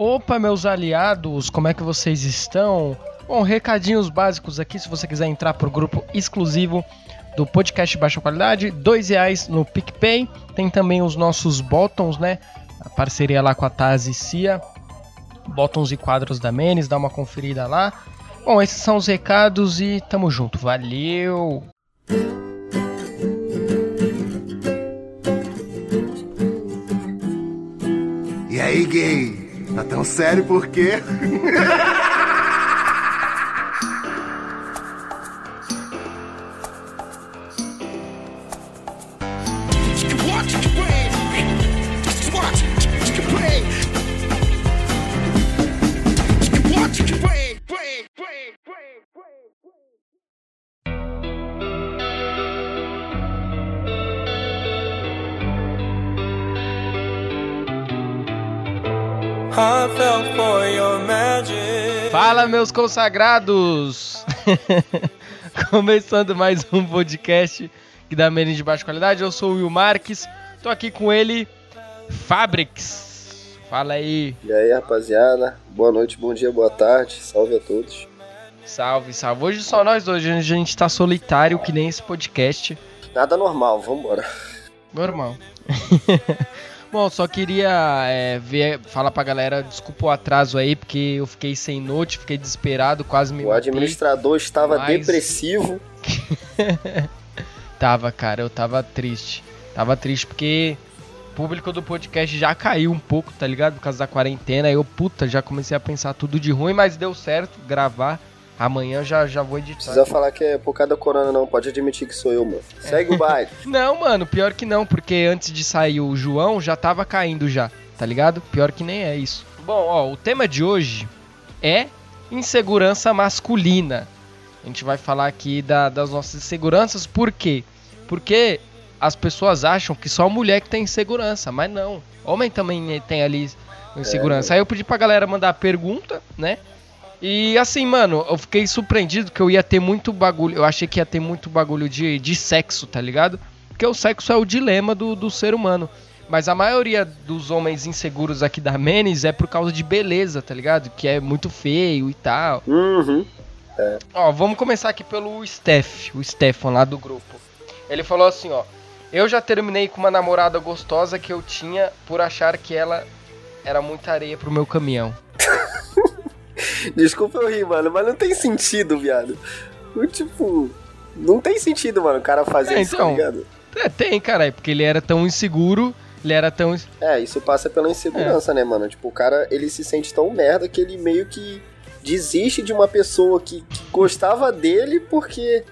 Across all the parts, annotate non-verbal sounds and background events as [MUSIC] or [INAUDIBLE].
Opa, meus aliados, como é que vocês estão? Bom, recadinhos básicos aqui, se você quiser entrar pro grupo exclusivo do podcast Baixa Qualidade, dois reais no PicPay. Tem também os nossos botões, né? A parceria lá com a Taz e Cia. Botões e quadros da Menes, dá uma conferida lá. Bom, esses são os recados e tamo junto. Valeu! Gay? [LAUGHS] Tá meus consagrados! [LAUGHS] Começando mais um podcast que dá menos de baixa qualidade. Eu sou o Will Marques, tô aqui com ele, Fabrics. Fala aí. E aí, rapaziada? Boa noite, bom dia, boa tarde. Salve a todos. Salve, salve. Hoje só nós dois, a gente tá solitário que nem esse podcast. Nada normal, vambora. Normal. [LAUGHS] Bom, só queria é, ver, falar pra galera, desculpa o atraso aí, porque eu fiquei sem note, fiquei desesperado, quase me O matei. administrador estava mas- depressivo. [LAUGHS] tava, cara, eu tava triste. Tava triste porque o público do podcast já caiu um pouco, tá ligado? Por causa da quarentena. Aí eu, puta, já comecei a pensar tudo de ruim, mas deu certo gravar. Amanhã já, já vou editar. Precisa falar que é por causa da corona, não. Pode admitir que sou eu, mano. Segue o baile. [LAUGHS] Não, mano, pior que não, porque antes de sair o João já tava caindo já, tá ligado? Pior que nem é isso. Bom, ó, o tema de hoje é insegurança masculina. A gente vai falar aqui da- das nossas inseguranças, por quê? Porque as pessoas acham que só mulher que tem insegurança, mas não. Homem também tem ali insegurança. Aí eu pedi pra galera mandar pergunta, né? E assim, mano, eu fiquei surpreendido que eu ia ter muito bagulho. Eu achei que ia ter muito bagulho de, de sexo, tá ligado? Porque o sexo é o dilema do, do ser humano. Mas a maioria dos homens inseguros aqui da Menes é por causa de beleza, tá ligado? Que é muito feio e tal. Uhum. Ó, vamos começar aqui pelo Steph, o Stefan lá do grupo. Ele falou assim, ó. Eu já terminei com uma namorada gostosa que eu tinha por achar que ela era muita areia pro meu caminhão. Desculpa eu rir, mano, mas não tem sentido, viado. O Tipo, não tem sentido, mano, o cara fazer É, isso, então. tá ligado? É, tem, cara, porque ele era tão inseguro, ele era tão. É, isso passa pela É. insegurança, né, mano? Tipo, o cara, ele se sente tão merda que ele meio que desiste de uma pessoa que, que gostava dele porque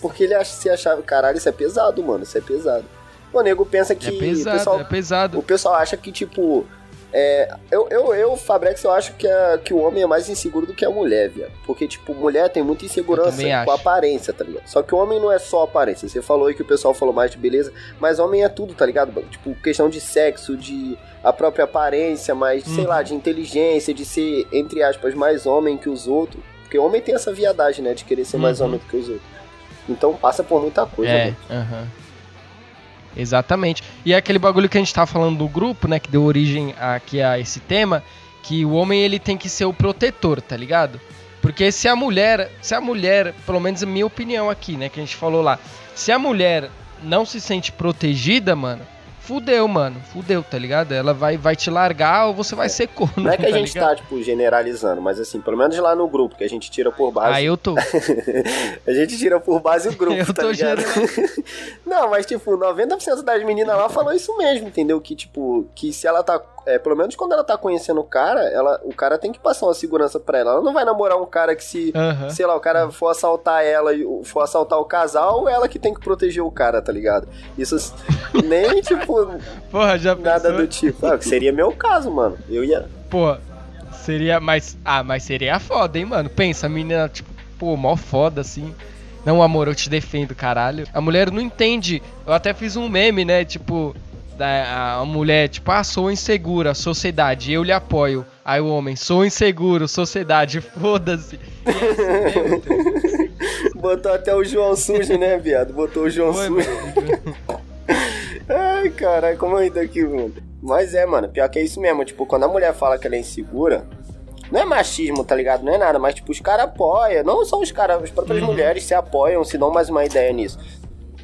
porque ele acha, se achava, caralho, isso é pesado, mano, isso é pesado. O nego pensa que É o pesado, pessoal, é pesado. o pessoal acha que, tipo, é, eu, eu, eu, Fabrex, eu acho que, a, que o homem é mais inseguro do que a mulher, viado. Porque, tipo, mulher tem muita insegurança com a aparência, tá ligado? Só que o homem não é só aparência. Você falou aí que o pessoal falou mais de beleza, mas homem é tudo, tá ligado? Tipo, questão de sexo, de a própria aparência, mas, sei Uhum. lá, de inteligência, de ser, entre aspas, mais homem que os outros. Porque homem tem essa viadagem, né, de querer ser mais Uhum. homem do que os outros. Então passa por muita coisa, É, mano. aham. Exatamente. E é aquele bagulho que a gente tá falando do grupo, né, que deu origem aqui a esse tema, que o homem ele tem que ser o protetor, tá ligado? Porque se a mulher, se a mulher, pelo menos a minha opinião aqui, né, que a gente falou lá, se a mulher não se sente protegida, mano, fudeu, mano, fudeu, tá ligado? Ela vai, vai te largar ou você vai ser corno, Não é que a tá gente ligado? tá, tipo, generalizando, mas assim, pelo menos lá no grupo, que a gente tira por base. Ah, eu tô. [LAUGHS] A gente tira por base o [LAUGHS] grupo, Eu tá tô ligado? [LAUGHS] Não, mas tipo, 90% das meninas lá falou isso mesmo, entendeu? Que tipo, que se ela tá, é, pelo menos quando ela tá conhecendo o cara, ela, o cara tem que passar uma segurança pra ela. Ela não vai namorar um cara que se, sei lá, o cara for assaltar ela e for assaltar o casal, ela que tem que proteger o cara, tá ligado? Isso [LAUGHS] nem tipo Porra, já nada pensou? do tipo. Ah, seria meu caso, mano. Eu ia Pô, seria. Mas. Ah, mas seria foda, hein, mano? Pensa, a menina, tipo, pô, mó foda assim. Não, amor, eu te defendo, caralho. A mulher não entende. Eu até fiz um meme, né? Tipo, da, a mulher, tipo, ah, sou insegura, sociedade, eu lhe apoio. Aí o homem, sou inseguro, sociedade, [LAUGHS] foda-se. É? [LAUGHS] Botou até o João sujo, né, viado? Botou o João Foi, sujo. [LAUGHS] Ai, caralho, como eu ri daqui, mano. Mas é, mano, pior que é isso mesmo. Tipo, quando a mulher fala que ela é insegura, não é machismo, tá ligado? Não é nada, mas tipo, os caras apoiam. Não só os caras, as próprias Uhum. mulheres se apoiam, se dão mais uma ideia nisso.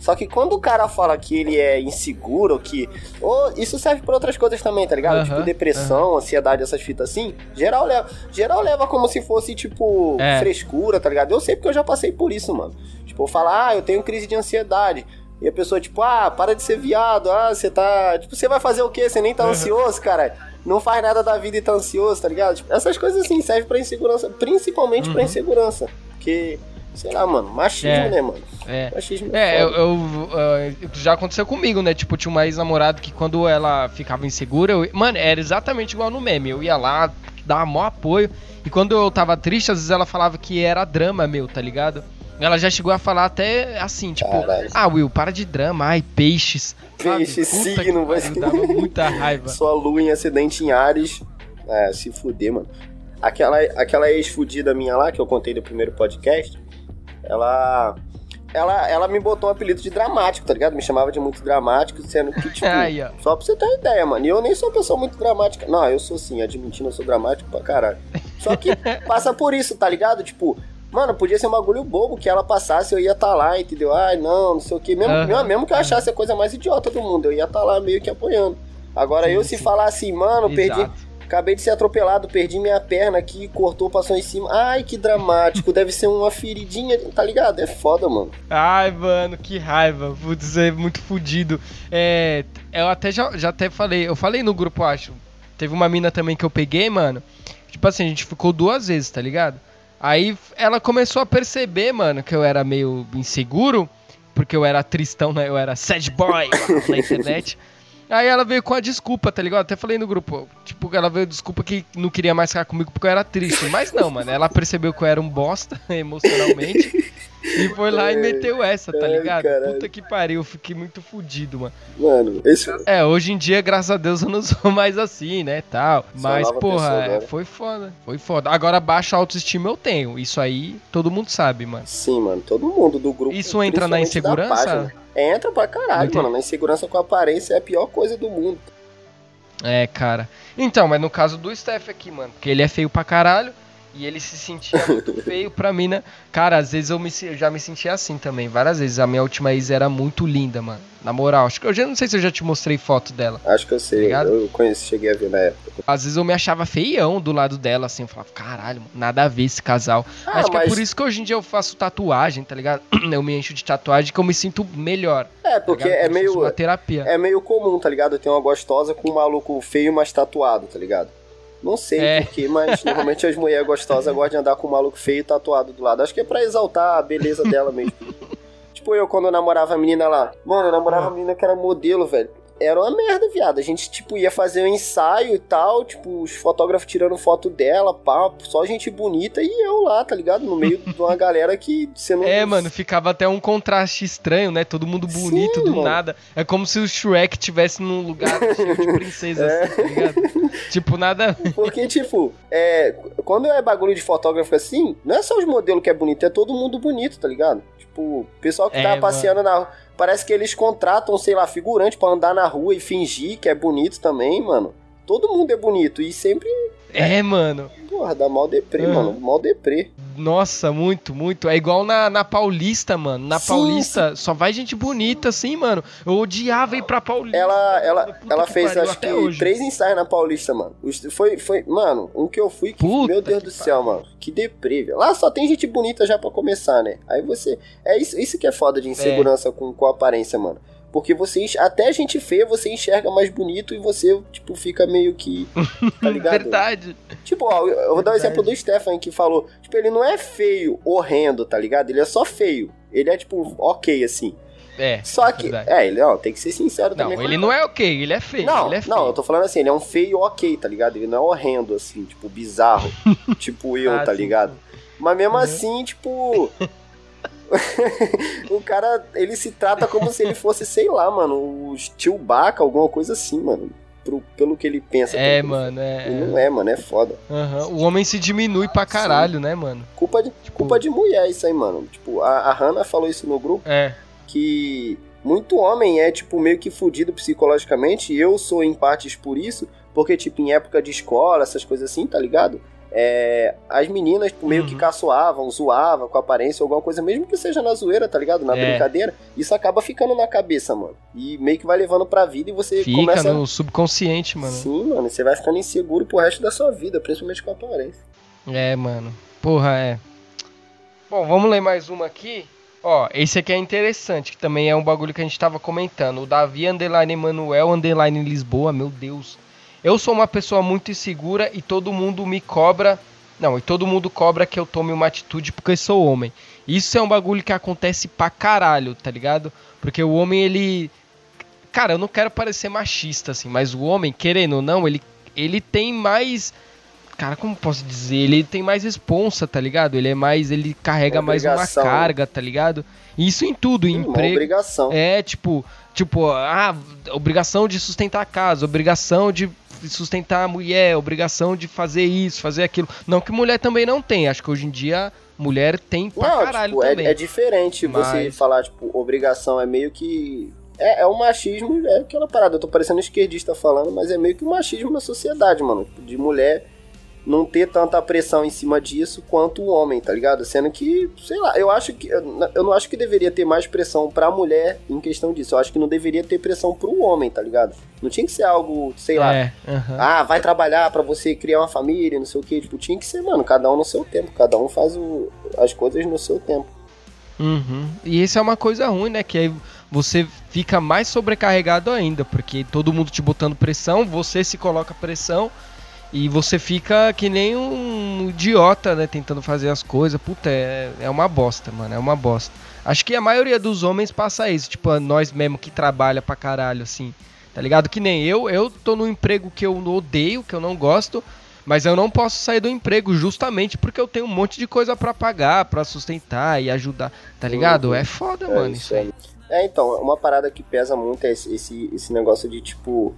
Só que quando o cara fala que ele é inseguro, que. Ou isso serve pra outras coisas também, tá ligado? Tipo, depressão, ansiedade, essas fitas assim. Geral leva, geral leva como se fosse, tipo, É. frescura, tá ligado? Eu sei porque eu já passei por isso, mano. Tipo, eu falar, ah, eu tenho crise de ansiedade. E a pessoa, tipo, ah, para de ser viado, ah, você tá. Tipo, você vai fazer o quê? Você nem tá ansioso, cara. Não faz nada da vida e tá ansioso, tá ligado? Tipo, essas coisas assim servem pra insegurança, principalmente pra Uhum. insegurança. Porque, sei lá, mano, machismo, É. né, mano? É. Machismo É, eu, foda. eu, ah, já aconteceu comigo, né? Tipo, tinha uma ex-namorada que quando ela ficava insegura, eu- mano, era exatamente igual no meme. Eu ia lá, dava maior apoio. E quando eu tava triste, às vezes ela falava que era drama meu, tá ligado? Ela já chegou a falar até assim, tipo, Caralho. ah, Will, para de drama, ai, peixes. Sabe? Peixe, Puta que signo, vai ser- Dava [LAUGHS] muita raiva. Sua lua em acidente em Ares. É, se fuder, mano. Aquela, aquela ex-fudida minha lá, que eu contei no primeiro podcast, ela. Ela, ela me botou um apelido de dramático, tá ligado? Me chamava de muito dramático, sendo que, [LAUGHS] tipo, ó. só pra você ter uma ideia, mano. E eu nem sou uma pessoa muito dramática. Não, eu sou sim, admitindo, eu sou dramático pra caralho. Só que [LAUGHS] passa por isso, tá ligado? Tipo, mano, podia ser um bagulho bobo que ela passasse, eu ia estar tá lá, entendeu? Ai, não, não sei o que. Mesmo, Aham. mesmo, que eu achasse a coisa mais idiota do mundo, eu ia estar tá lá meio que apoiando. Agora Sim, eu se sim. falar assim, mano, perdi, Exato. Acabei de ser atropelado, perdi minha perna aqui, cortou, passou em cima. Ai, que dramático, deve ser uma feridinha, tá ligado? É foda, mano. Ai, mano, que raiva. Vou dizer, muito fudido. É, eu até já, já até falei, eu falei no grupo, acho. Teve uma mina também que eu peguei, mano. Tipo assim, a gente ficou duas vezes, tá ligado? Aí ela começou a perceber, mano, que eu era meio inseguro, porque eu era tristão, né? Eu era sad boy na internet. [LAUGHS] Aí ela veio com a desculpa, tá ligado? Até falei no grupo, tipo, ela veio desculpa que não queria mais ficar comigo porque eu era triste. Mas não, mano, ela percebeu que eu era um bosta [LAUGHS] emocionalmente e foi lá e meteu essa, tá Ai, ligado? Puta que pariu, fiquei muito fudido, mano. Mano, esse. É, hoje em dia, graças a Deus, eu não [LAUGHS] sou mais assim, né, tal. Mas, porra, é, foi foda, foi foda. Agora, baixa autoestima eu tenho, isso aí todo mundo sabe, mano. Sim, mano, todo mundo do grupo. Isso entra na insegurança? Entra pra caralho, mano. Na insegurança com a aparência é a pior coisa do mundo. É, cara. Então, mas no caso do Steph aqui, mano, que ele é feio pra caralho e ele se sentia muito [LAUGHS] feio pra mim, né? Cara, às vezes eu, me, eu já me sentia assim também, várias vezes. A minha última ex era muito linda, mano. Na moral, acho que eu já não sei se eu já te mostrei foto dela. Acho que eu sei. Ligado? eu conheço, cheguei a ver na época. Às vezes eu me achava feião do lado dela, assim. Eu falava, caralho, mano, nada a ver esse casal. Ah, acho que é mas- por isso que hoje em dia eu faço tatuagem, tá ligado? [CLEARS THROAT] Eu me encho de tatuagem que eu me sinto melhor. É, tá porque é Como se fosse meio. uma terapia. É meio comum, tá ligado? Tem uma gostosa com um maluco feio, mas tatuado, tá ligado? Não sei É. porquê, mas [LAUGHS] normalmente as mulheres gostosas gostam de andar com um maluco feio e tatuado do lado. Acho que é pra exaltar a beleza dela mesmo. [LAUGHS] tipo eu, quando eu namorava a menina lá. Mano, eu namorava a menina que era modelo, velho. Era uma merda, viado. A gente, tipo, ia fazer um ensaio e tal, tipo, os fotógrafos tirando foto dela, pá, só gente bonita e eu lá, tá ligado? No meio de uma [LAUGHS] galera que você não... É, mano, ficava até um contraste estranho, né? Todo mundo bonito Sim, do mano. nada. É como se o Shrek tivesse num lugar cheio de [LAUGHS] princesas, É. assim, tá ligado? Tipo, nada. Porque, tipo, é, quando é bagulho de fotógrafo assim, não é só os modelos que é bonito, é todo mundo bonito, tá ligado? Tipo, o pessoal que É, tá mano. passeando na rua, parece que eles contratam, sei lá, figurante pra andar na rua e fingir que é bonito também, mano. Todo mundo é bonito e sempre, É, mano. porra, dá mal deprê, Uhum. mano, mal deprê. Nossa, muito, muito. É igual na, na Paulista, mano. Na Sim, Paulista só vai gente bonita, assim, mano. Eu odiava ir pra Paulista. Ela, ela, Puta ela fez, pariu, acho que, hoje. três ensaios na Paulista, mano. Foi, foi, mano, um que eu fui que, meu Deus do céu, mano. Que deprê, velho. Lá só tem gente bonita já pra começar, né? Aí você. É isso, isso que é foda de insegurança com, com aparência, mano. Porque você, até gente feia, você enxerga mais bonito e você, tipo, fica meio que. Tá [LAUGHS] ligado? Verdade. Tipo, ó, eu vou dar o Verdade. exemplo do Stefan que falou. Tipo, ele não é feio, horrendo, tá ligado? Ele é só feio. Ele é, tipo, ok, assim. É. Só que. verdade. É, ele, ó, tem que ser sincero Não, também. ele não é ok, ele é feio. não, ele é feio. não, eu tô falando assim, ele é um feio ok, tá ligado? Ele não é horrendo, assim, tipo, bizarro. [LAUGHS] tipo eu, Ah, tá sim, ligado? Mas mesmo Uhum. assim, tipo. [LAUGHS] o cara, ele se trata como se ele fosse, sei lá, mano, o Chewbacca, alguma coisa assim, mano. Pro- pelo que ele pensa. É, mano, é. Ele não é, mano, é foda. Aham, O homem se diminui pra caralho, né, mano? Culpa de, Tipo, culpa de mulher isso aí, mano. Tipo, a, a Hannah falou isso no grupo, É. que muito homem é, tipo, meio que fudido psicologicamente, e eu sou em partes por isso, porque, tipo, em época de escola, essas coisas assim, tá ligado? É, as meninas meio uhum. que caçoavam, zoavam com aparência, alguma coisa, mesmo que seja na zoeira, tá ligado? Na é. brincadeira, isso acaba ficando na cabeça, mano. E meio que vai levando pra vida e você Fica começa. no subconsciente, mano. Sim, mano, você vai ficando inseguro pro resto da sua vida, principalmente com a aparência. É, mano. Porra, é. Bom, vamos ler mais uma aqui. Ó, esse aqui é interessante, que também é um bagulho que a gente tava comentando. O Davi Underline Emanuel Underline Lisboa, meu Deus. Eu sou uma pessoa muito insegura e todo mundo me cobra. Não, e todo mundo cobra que eu tome uma atitude porque eu sou homem. Isso é um bagulho que acontece pra caralho, tá ligado? Porque o homem, ele. Cara, eu não quero parecer machista, assim, mas o homem, querendo ou não, ele, ele tem mais. Cara, como posso dizer? Ele tem mais responsa, tá ligado? Ele é mais. Ele carrega mais uma carga, tá ligado? Isso em tudo, em emprego. Uma obrigação. É, tipo, tipo, ah, obrigação de sustentar a casa, obrigação de sustentar a mulher, obrigação de fazer isso, fazer aquilo. Não que mulher também não tem, acho que hoje em dia mulher tem pra não, caralho tipo, é, também. É, é diferente Mas... você falar, tipo, obrigação é meio que. É, é o machismo, é aquela parada. Eu tô parecendo esquerdista falando, mas é meio que o machismo na sociedade, mano. De mulher não ter tanta pressão em cima disso quanto o homem, tá ligado? Sendo que, sei lá, eu acho que. Eu não acho que deveria ter mais pressão pra mulher em questão disso. Eu acho que não deveria ter pressão pro homem, tá ligado? Não tinha que ser algo, sei lá. É, Ah, vai trabalhar para você criar uma família, não sei o que. Tipo, tinha que ser, mano, cada um no seu tempo. Cada um faz o, as coisas no seu tempo. Uhum. E isso é uma coisa ruim, né? Que aí você fica mais sobrecarregado ainda, porque todo mundo te botando pressão, você se coloca pressão e você fica que nem um idiota, né? Tentando fazer as coisas. Puta, é, é uma bosta, mano. É uma bosta. Acho que a maioria dos homens passa isso. Tipo, nós mesmo que trabalha pra caralho, assim. Tá ligado? Que nem eu. Eu tô num emprego que eu odeio, que eu não gosto. Mas eu não posso sair do emprego justamente porque eu tenho um monte de coisa para pagar, para sustentar e ajudar. Tá ligado? Uhum. É foda, é mano, isso aí. É, então, uma parada que pesa muito é esse, esse, esse negócio de, tipo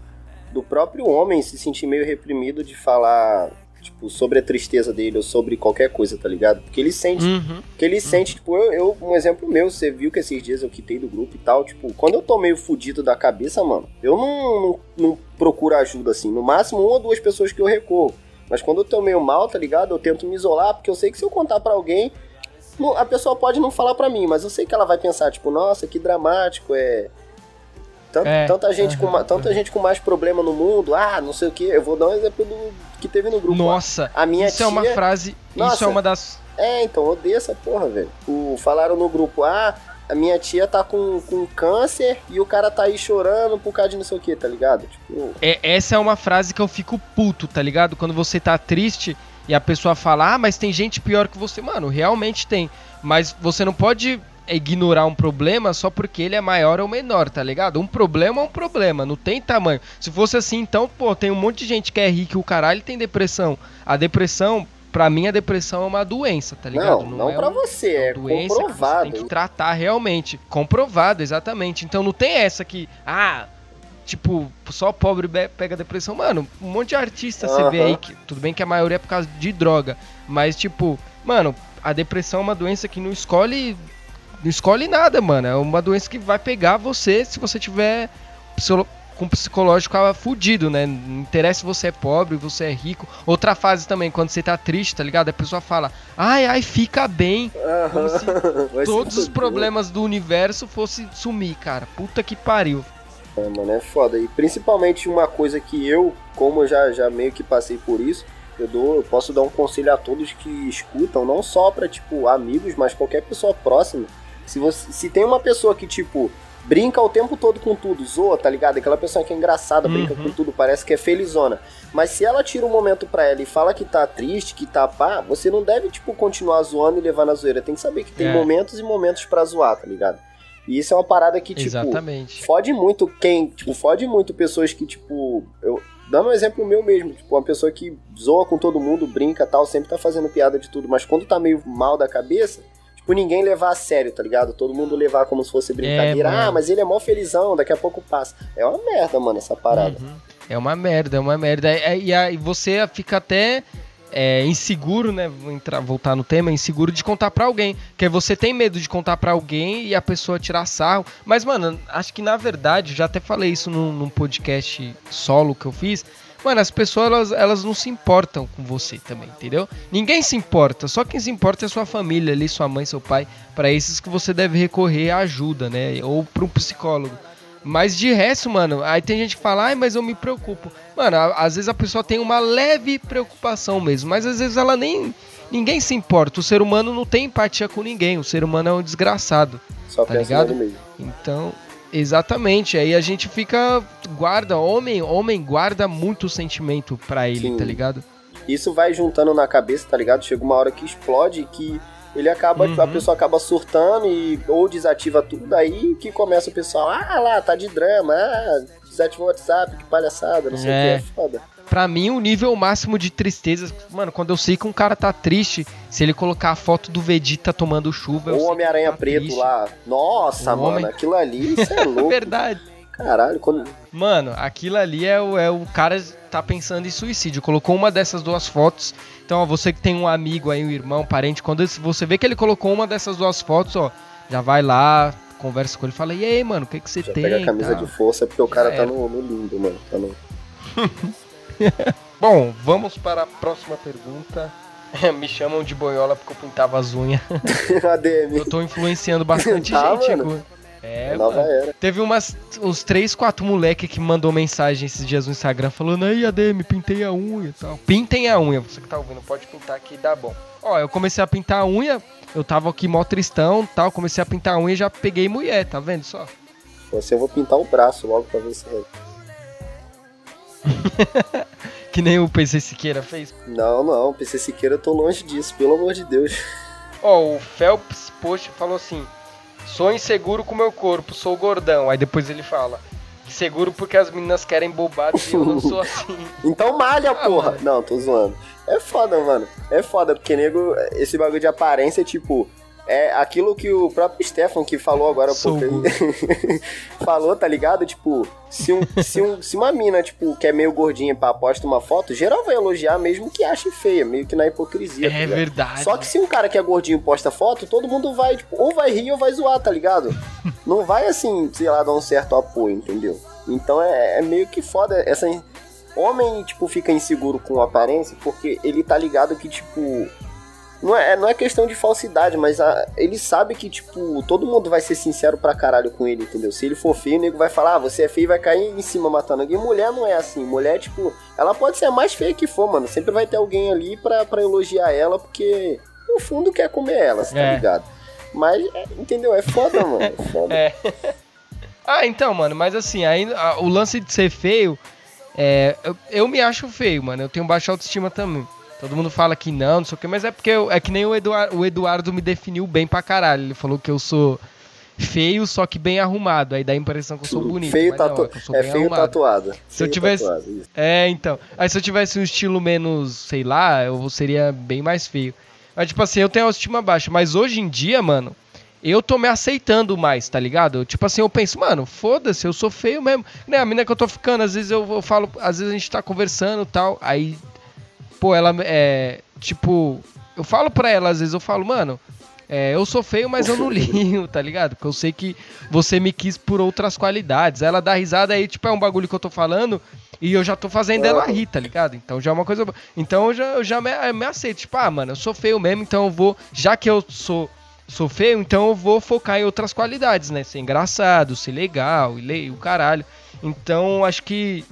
do próprio homem se sentir meio reprimido de falar, tipo, sobre a tristeza dele ou sobre qualquer coisa, tá ligado? Porque ele sente, uhum. que ele uhum. sente, tipo, eu, eu, um exemplo meu, você viu que esses dias eu quitei do grupo e tal, tipo, quando eu tô meio fudido da cabeça, mano, eu não, não, não procuro ajuda, assim, no máximo uma ou duas pessoas que eu recorro. Mas quando eu tô meio mal, tá ligado? Eu tento me isolar, porque eu sei que se eu contar para alguém, a pessoa pode não falar para mim, mas eu sei que ela vai pensar, tipo, nossa, que dramático, é Tant, é, tanta, gente com, tanta gente com mais problema no mundo, ah, não sei o que. Eu vou dar um exemplo do que teve no grupo. Nossa, a minha isso tia, é uma frase. Nossa, isso é uma das. É, então, odeio essa porra, velho. O, falaram no grupo, ah, a minha tia tá com, com câncer e o cara tá aí chorando por causa de não sei o que, tá ligado? Tipo... É, essa é uma frase que eu fico puto, tá ligado? Quando você tá triste e a pessoa fala, ah, mas tem gente pior que você. Mano, realmente tem. Mas você não pode ignorar um problema só porque ele é maior ou menor, tá ligado? Um problema é um problema, não tem tamanho. Se fosse assim, então, pô, tem um monte de gente que é rica e o caralho tem depressão. A depressão, pra mim, a depressão é uma doença, tá ligado? Não, não, não é pra um, você, é, é doença comprovado. Que tem que tratar realmente. Comprovado, exatamente. Então não tem essa que, ah, tipo, só pobre pega depressão. Mano, um monte de artista uhum. você vê aí, que, tudo bem que a maioria é por causa de droga, mas tipo, mano, a depressão é uma doença que não escolhe não escolhe nada, mano. É uma doença que vai pegar você se você tiver com psicológico fudido, né? Não interessa se você é pobre, você é rico. Outra fase também, quando você tá triste, tá ligado? A pessoa fala, ai, ai, fica bem. Como [LAUGHS] se todos os problemas do universo fossem sumir, cara. Puta que pariu. É, mano, é foda. E principalmente uma coisa que eu, como já, já meio que passei por isso, eu, dou, eu posso dar um conselho a todos que escutam, não só pra, tipo, amigos, mas qualquer pessoa próxima se, você, se tem uma pessoa que, tipo, brinca o tempo todo com tudo, zoa, tá ligado? Aquela pessoa que é engraçada, uhum. brinca com tudo, parece que é felizona. Mas se ela tira um momento pra ela e fala que tá triste, que tá pá, você não deve, tipo, continuar zoando e levar na zoeira. Tem que saber que tem é. momentos e momentos para zoar, tá ligado? E isso é uma parada que, tipo, Exatamente. fode muito quem, tipo, fode muito pessoas que, tipo, eu, dando um exemplo meu mesmo, tipo, uma pessoa que zoa com todo mundo, brinca tal, sempre tá fazendo piada de tudo, mas quando tá meio mal da cabeça, tipo, ninguém levar a sério, tá ligado? Todo mundo levar como se fosse brincadeira. É, ah, mas ele é mó felizão, daqui a pouco passa. É uma merda, mano, essa parada. Uhum. É uma merda, é uma merda. É, e aí você fica até é, inseguro, né? Vou entrar, voltar no tema, inseguro de contar para alguém. Que você tem medo de contar para alguém e a pessoa tirar sarro. Mas, mano, acho que na verdade, já até falei isso num, num podcast solo que eu fiz. Mano, as pessoas elas, elas não se importam com você também, entendeu? Ninguém se importa, só quem se importa é sua família ali, sua mãe, seu pai. Para esses que você deve recorrer à ajuda, né? Ou para um psicólogo. Mas de resto, mano, aí tem gente que fala, ai, mas eu me preocupo. Mano, às vezes a pessoa tem uma leve preocupação mesmo, mas às vezes ela nem. Ninguém se importa. O ser humano não tem empatia com ninguém. O ser humano é um desgraçado. Só tá ligado? Mesmo. Então, exatamente. Aí a gente fica. Guarda, homem, homem guarda muito sentimento pra ele, Sim. tá ligado? Isso vai juntando na cabeça, tá ligado? Chega uma hora que explode que ele acaba, uhum. a pessoa acaba surtando e ou desativa tudo, aí que começa o pessoal, ah lá, tá de drama, ah, desativou o WhatsApp, que palhaçada, não sei é. o que, é foda. Pra mim, o nível máximo de tristeza, mano, quando eu sei que um cara tá triste, se ele colocar a foto do Vegeta tomando chuva. O Homem-Aranha tá Preto triste. lá. Nossa, o mano, homem... aquilo ali, isso é [LAUGHS] louco. Verdade. Caralho, quando. Mano, aquilo ali é o, é o cara tá pensando em suicídio. Colocou uma dessas duas fotos então, ó, você que tem um amigo aí, um irmão, um parente, quando você vê que ele colocou uma dessas duas fotos, ó, já vai lá, conversa com ele, fala, e aí, mano, o que que você já tem? Pega a camisa de força porque o cara tá no, no lindo, mano. Tá no... [LAUGHS] [LAUGHS] Bom, vamos para a próxima pergunta. [LAUGHS] Me chamam de boiola porque eu pintava as unhas. [LAUGHS] ADM. Eu tô influenciando bastante tá, gente, mano. É, Nova mano. era. Teve umas, uns 3, 4 moleque que mandou mensagem esses dias no Instagram falando, aí ADM, pintei a unha e tal. Pintem a unha, você que tá ouvindo, pode pintar aqui dá bom. Ó, eu comecei a pintar a unha, eu tava aqui mó tristão tal, comecei a pintar a unha e já peguei mulher, tá vendo só? Você eu vou pintar o braço logo pra ver se é. [LAUGHS] que nem o PC Siqueira fez? Não, não, PC Siqueira eu tô longe disso, pelo amor de Deus. Ó, o Phelps Post falou assim: Sou inseguro com meu corpo, sou gordão. Aí depois ele fala. Seguro porque as meninas querem bobados e eu não sou [LAUGHS] assim. então malha, ah, porra. Mano. Não, tô zoando. É foda, mano. É foda, porque nego, esse bagulho de aparência, tipo, é aquilo que o próprio Stefan que falou agora Sou pouco [LAUGHS] falou, tá ligado? Tipo, se, um, se, um, se uma mina, tipo, que é meio gordinha pra posta uma foto, geral vai elogiar mesmo que ache feia, meio que na hipocrisia. É tá verdade. Só que se um cara que é gordinho posta foto, todo mundo vai, tipo, ou vai rir ou vai zoar, tá ligado? [LAUGHS] Não vai assim, sei lá, dar um certo apoio, entendeu? Então é, é meio que foda essa. Homem, tipo, fica inseguro com aparência porque ele tá ligado que, tipo, não é, não é questão de falsidade, mas a, ele sabe que, tipo, todo mundo vai ser sincero pra caralho com ele, entendeu? Se ele for feio, o nego vai falar, ah, você é feio e vai cair em cima matando alguém. Mulher não é assim. Mulher, tipo, ela pode ser a mais feia que for, mano. Sempre vai ter alguém ali pra, pra elogiar ela, porque no fundo quer comer ela, tá é. ligado? Mas, é, entendeu? É foda, mano. É foda. [LAUGHS] É. ah, então, mano, mas assim, aí, a, o lance de ser feio, é, eu, eu me acho feio, mano. Eu tenho baixa autoestima também. Todo mundo fala que não, não sei o que, mas é porque eu, é que nem o Eduardo, o Eduardo me definiu bem pra caralho. Ele falou que eu sou feio, só que bem arrumado. Aí dá a impressão que eu sou bonito. Feio tatu... Não, é, é feio arrumado. tatuado. Se feio eu tivesse. Tatuado, é, então. Aí se eu tivesse um estilo menos, sei lá, eu seria bem mais feio. Mas, tipo assim, eu tenho autoestima baixa. Mas hoje em dia, mano, eu tô me aceitando mais, tá ligado? Tipo assim, eu penso, mano, foda-se, eu sou feio mesmo. Né, a mina que eu tô ficando, às vezes eu, eu falo, às vezes a gente tá conversando tal. Aí pô, ela é. Tipo, eu falo pra ela, às vezes eu falo, mano, é, eu sou feio, mas eu não [LAUGHS] ligo, tá ligado? Porque eu sei que você me quis por outras qualidades. Ela dá risada aí, tipo, é um bagulho que eu tô falando e eu já tô fazendo ela rir, tá ligado? Então já é uma coisa. Então eu já, eu já me, me aceito. Tipo, ah, mano, eu sou feio mesmo, então eu vou. Já que eu sou. Sou feio, então eu vou focar em outras qualidades, né? Ser engraçado, ser legal, e o caralho. Então acho que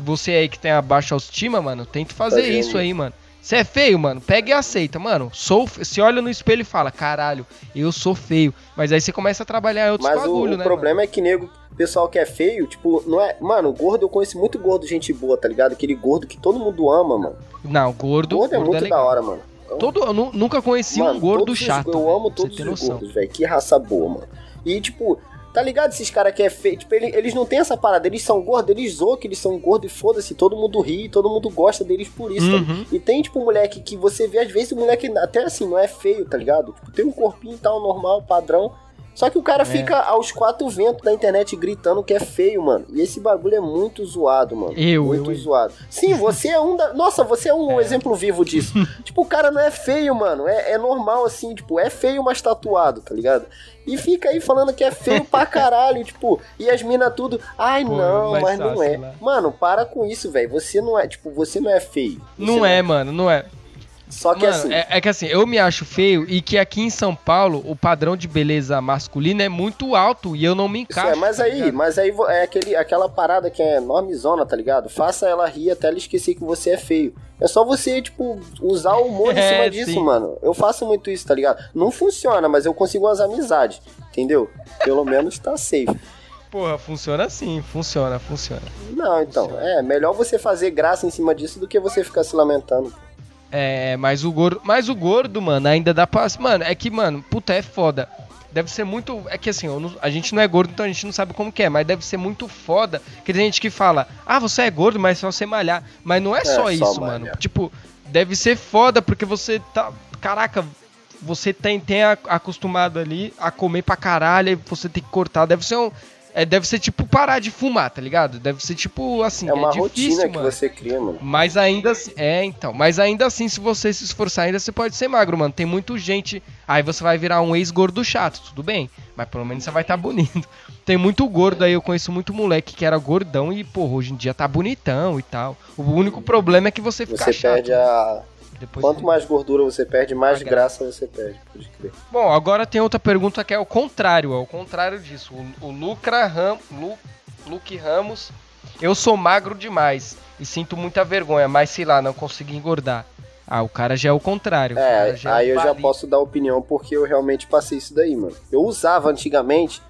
você aí que tem a baixa autoestima, mano, tente fazer tá isso aí, mano. Você é feio, mano, pega e aceita, mano. Sou, se olha no espelho e fala, caralho, eu sou feio. Mas aí você começa a trabalhar outros Mas bagulho, o, né? O problema mano? é que nego, pessoal que é feio, tipo, não é. Mano, gordo, eu conheço muito gordo, gente boa, tá ligado? Aquele gordo que todo mundo ama, mano. Não, gordo. Gordo é gordo muito é da hora, mano. Então, todo, eu nunca conheci mano, um gordo chato. eu amo todos os gordos, velho. Que raça boa, mano. E, tipo, Tá ligado esses caras que é feio? Tipo, ele, eles não têm essa parada. Eles são gordos, eles zoam que eles são gordos e foda-se. Todo mundo ri, todo mundo gosta deles por isso. Tá uhum. Tá? E tem, tipo, moleque que você vê, às vezes, o moleque até assim, não é feio, tá ligado? Tipo, tem um corpinho e tal, normal, padrão. Só que o cara é. fica aos quatro ventos da internet gritando que é feio, mano. E esse bagulho é muito zoado, mano. Eu, muito eu, zoado. Sim, você é um da. Nossa, você é um [LAUGHS] é. exemplo vivo disso. [LAUGHS] tipo, o cara não é feio, mano. É, é normal assim, tipo, é feio, mas tatuado, tá ligado? E fica aí falando que é feio pra [LAUGHS] caralho, tipo, e as minas tudo, ai Pô, não, mas não é. Lá. Mano, para com isso, velho. Você não é, tipo, você não é feio. Não, não é, é, mano, não é. Só que Mano, assim. É, é, que assim, eu me acho feio e que aqui em São Paulo o padrão de beleza masculina é muito alto e eu não me encaixo. É, mas tá aí, ligado? mas aí é aquele, aquela parada que é normezona, tá ligado? Faça ela rir até ela esquecer que você é feio. É só você, tipo, usar o humor em [LAUGHS] é, cima disso, sim. mano. Eu faço muito isso, tá ligado? Não funciona, mas eu consigo umas amizades, entendeu? Pelo [LAUGHS] menos tá safe. Porra, funciona assim, funciona, funciona. Não, então, funciona. é melhor você fazer graça em cima disso do que você ficar se lamentando. É, mas o gordo, mas o gordo, mano, ainda dá pra. Mano, é que, mano, puta, é foda. Deve ser muito. É que assim, não, a gente não é gordo, então a gente não sabe como que é, mas deve ser muito foda. Que tem gente que fala, ah, você é gordo, mas é só você malhar. Mas não é, é só isso, só mano. Tipo, deve ser foda porque você tá. Caraca, você tem, tem acostumado ali a comer pra caralho, e você tem que cortar. Deve ser um é, deve ser tipo parar de fumar, tá ligado? Deve ser tipo assim. É uma é difícil, rotina que mano. você cria, mano. Mas ainda assim. É, então. Mas ainda assim, se você se esforçar, ainda você pode ser magro, mano. Tem muita gente. Aí você vai virar um ex-gordo chato, tudo bem. Mas pelo menos você vai estar tá bonito. [LAUGHS] Tem muito gordo aí, eu conheço muito moleque que era gordão e, porra, hoje em dia tá bonitão e tal. O único problema é que você fica Você chato, perde a depois Quanto mais gordura você perde, mais graça você perde, pode crer. Bom, agora tem outra pergunta que é o contrário, é o contrário disso. O, o Lucra Ram, Lu, Luke Ramos, eu sou magro demais e sinto muita vergonha, mas sei lá, não consigo engordar. Ah, o cara já é o contrário. É, é aí eu já posso dar opinião porque eu realmente passei isso daí, mano. Eu usava antigamente,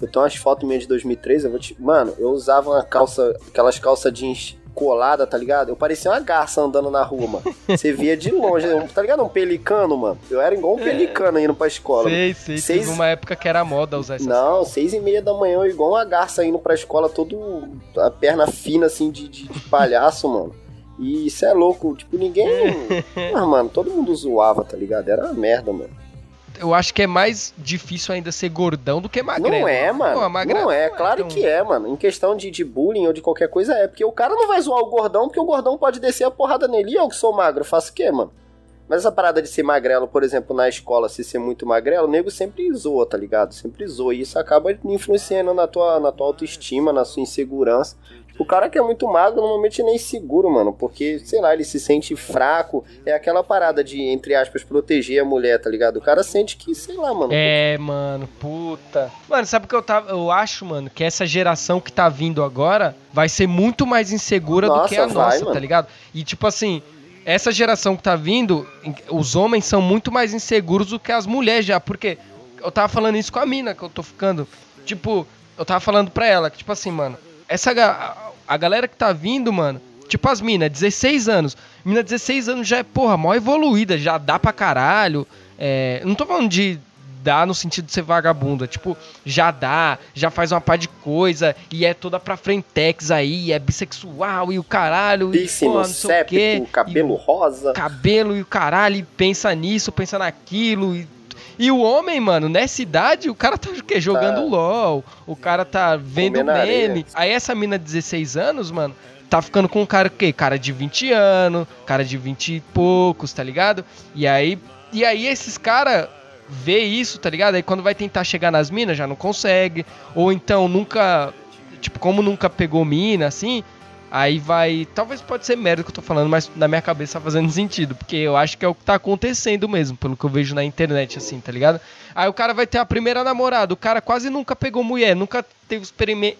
eu tenho umas fotos minhas de 2003, eu vou te... Mano, eu usava uma calça, aquelas calças jeans colada, tá ligado? Eu parecia uma garça andando na rua, mano. Você via de longe, tá ligado? Um pelicano, mano. Eu era igual um é. pelicano indo pra escola. Sei, sei. Seis... Teve uma época que era moda usar essas Não, seis e meia da manhã, igual uma garça indo pra escola, todo a perna fina, assim, de, de, de palhaço, mano. E isso é louco, tipo, ninguém. [LAUGHS] ah, mano, todo mundo zoava, tá ligado? Era uma merda, mano eu acho que é mais difícil ainda ser gordão do que magrelo. Não é, mano. Não, não é, não claro é que é, mano. Em questão de, de bullying ou de qualquer coisa é. Porque o cara não vai zoar o gordão, porque o gordão pode descer a porrada nele. E eu que sou magro, faço o quê, mano? Mas essa parada de ser magrelo, por exemplo, na escola, se ser muito magrelo, o nego sempre zoa, tá ligado? Sempre zoa. E isso acaba influenciando na tua, na tua autoestima, na sua insegurança. O cara que é muito magro normalmente nem seguro, mano, porque, sei lá, ele se sente fraco. É aquela parada de, entre aspas, proteger a mulher, tá ligado? O cara sente que, sei lá, mano. É, mano, puta. Mano, sabe o que eu tava. Eu acho, mano, que essa geração que tá vindo agora vai ser muito mais insegura nossa, do que a vai, nossa, mano. tá ligado? E tipo assim. Essa geração que tá vindo, os homens são muito mais inseguros do que as mulheres já, porque eu tava falando isso com a mina que eu tô ficando. Tipo, eu tava falando pra ela que, tipo assim, mano, essa a galera que tá vindo, mano, tipo as minas, 16 anos. Mina 16 anos já é, porra, mó evoluída, já dá pra caralho. É, não tô falando de dar no sentido de ser vagabunda, tipo, já dá, já faz uma par de coisa e é toda pra frentex aí, é bissexual e o caralho, Piercing e porra, não sei o quê, cabelo rosa. Cabelo e o caralho, e pensa nisso, pensa naquilo e e o homem, mano, nessa idade, o cara tá o quê? Jogando tá. LOL. O cara tá vendo meme. Aí essa mina de 16 anos, mano, tá ficando com um cara o quê? Cara de 20 anos, cara de 20 e poucos, tá ligado? E aí, e aí esses caras vê isso, tá ligado? Aí quando vai tentar chegar nas minas, já não consegue. Ou então nunca. Tipo, como nunca pegou mina, assim, Aí vai. Talvez pode ser merda que eu tô falando, mas na minha cabeça tá fazendo sentido. Porque eu acho que é o que tá acontecendo mesmo, pelo que eu vejo na internet, assim, tá ligado? Aí o cara vai ter a primeira namorada. O cara quase nunca pegou mulher, nunca teve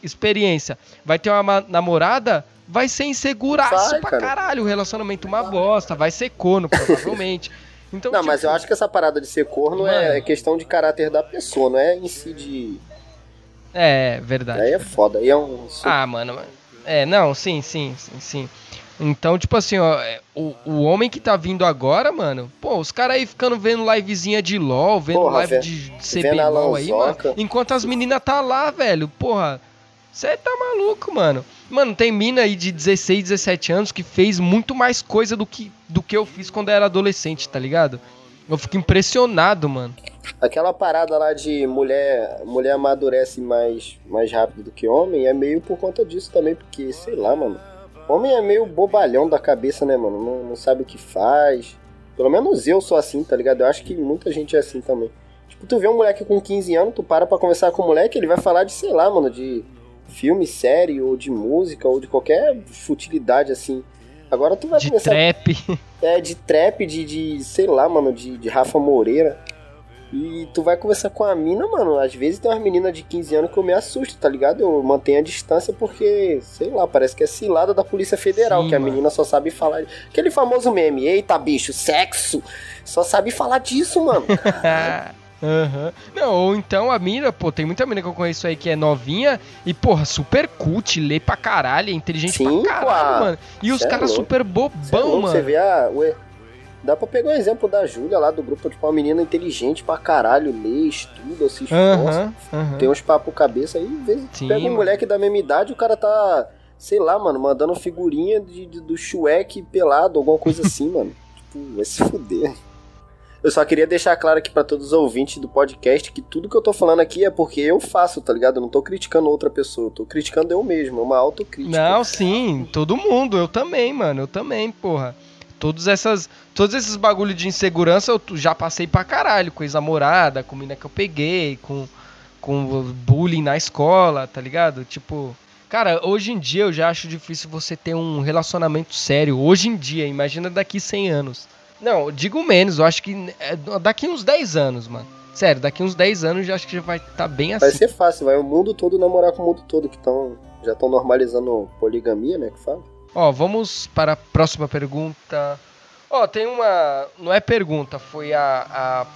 experiência. Vai ter uma namorada, vai ser inseguraço vai, pra cara. caralho. O relacionamento uma bosta, vai ser corno, provavelmente. [LAUGHS] Então, não, tipo, mas eu acho que essa parada de ser corno é mano, é questão de caráter da pessoa, não é em si de. É, verdade. Aí é foda. Aí é um. Ah, mano. É, não, sim, sim, sim, sim. Então, tipo assim, ó, é, o, o homem que tá vindo agora, mano, pô, os caras aí ficando vendo livezinha de LOL, vendo porra, live de CBLOL aí, mano, enquanto as meninas tá lá, velho, porra, você tá maluco, mano. Mano, tem mina aí de 16, 17 anos que fez muito mais coisa do que, do que eu fiz quando eu era adolescente, tá ligado? Eu fico impressionado, mano. Aquela parada lá de mulher, mulher amadurece mais, mais rápido do que homem é meio por conta disso também, porque, sei lá, mano. Homem é meio bobalhão da cabeça, né, mano? Não, não sabe o que faz. Pelo menos eu sou assim, tá ligado? Eu acho que muita gente é assim também. Tipo, tu vê um moleque com 15 anos, tu para pra conversar com o moleque, ele vai falar de, sei lá, mano, de filme, série, ou de música, ou de qualquer futilidade assim. Agora tu vai De começar. trap. É, de trap, de, de sei lá, mano, de, de Rafa Moreira. E tu vai conversar com a mina, mano. Às vezes tem umas meninas de 15 anos que eu me assusto, tá ligado? Eu mantenho a distância porque, sei lá, parece que é cilada da Polícia Federal, Sim, que a mano. menina só sabe falar. Aquele famoso meme, eita bicho, sexo! Só sabe falar disso, mano. [LAUGHS] Aham. Não, ou então a mina, pô, tem muita mina que eu conheço aí que é novinha e, porra, super cult, lê pra caralho, é inteligente Sim, pra caralho, pô. mano. E os é caras super é bobão, louco, mano. Você vê a. Dá pra pegar um exemplo da Júlia lá do grupo, tipo, uma menina inteligente pra caralho, lê, estuda, se esforça. Aham, aham. Tem uns papo cabeça aí, às vezes Sim, pega um mano. moleque da mesma idade, o cara tá, sei lá, mano, mandando figurinha de, de- do Shrek pelado, alguma coisa [LAUGHS] assim, mano. Tipo, vai se fuder. Eu só queria deixar claro aqui pra todos os ouvintes do podcast que tudo que eu tô falando aqui é porque eu faço, tá ligado? Eu não tô criticando outra pessoa, eu tô criticando eu mesmo, é uma autocrítica. Não, sim, todo mundo, eu também, mano, eu também, porra. Todas essas, todos esses bagulho de insegurança eu já passei pra caralho, com ex-namorada, com mina que eu peguei, com, com bullying na escola, tá ligado? Tipo, cara, hoje em dia eu já acho difícil você ter um relacionamento sério. Hoje em dia, imagina daqui 100 anos. Não, digo menos, eu acho que é, daqui uns 10 anos, mano. Sério, daqui uns 10 anos eu já acho que já vai estar bem Vai assim. ser fácil, vai o mundo todo namorar com o mundo todo, que tão, já estão normalizando poligamia, né, que fala. Ó, vamos para a próxima pergunta. Ó, tem uma. Não é pergunta, foi a, a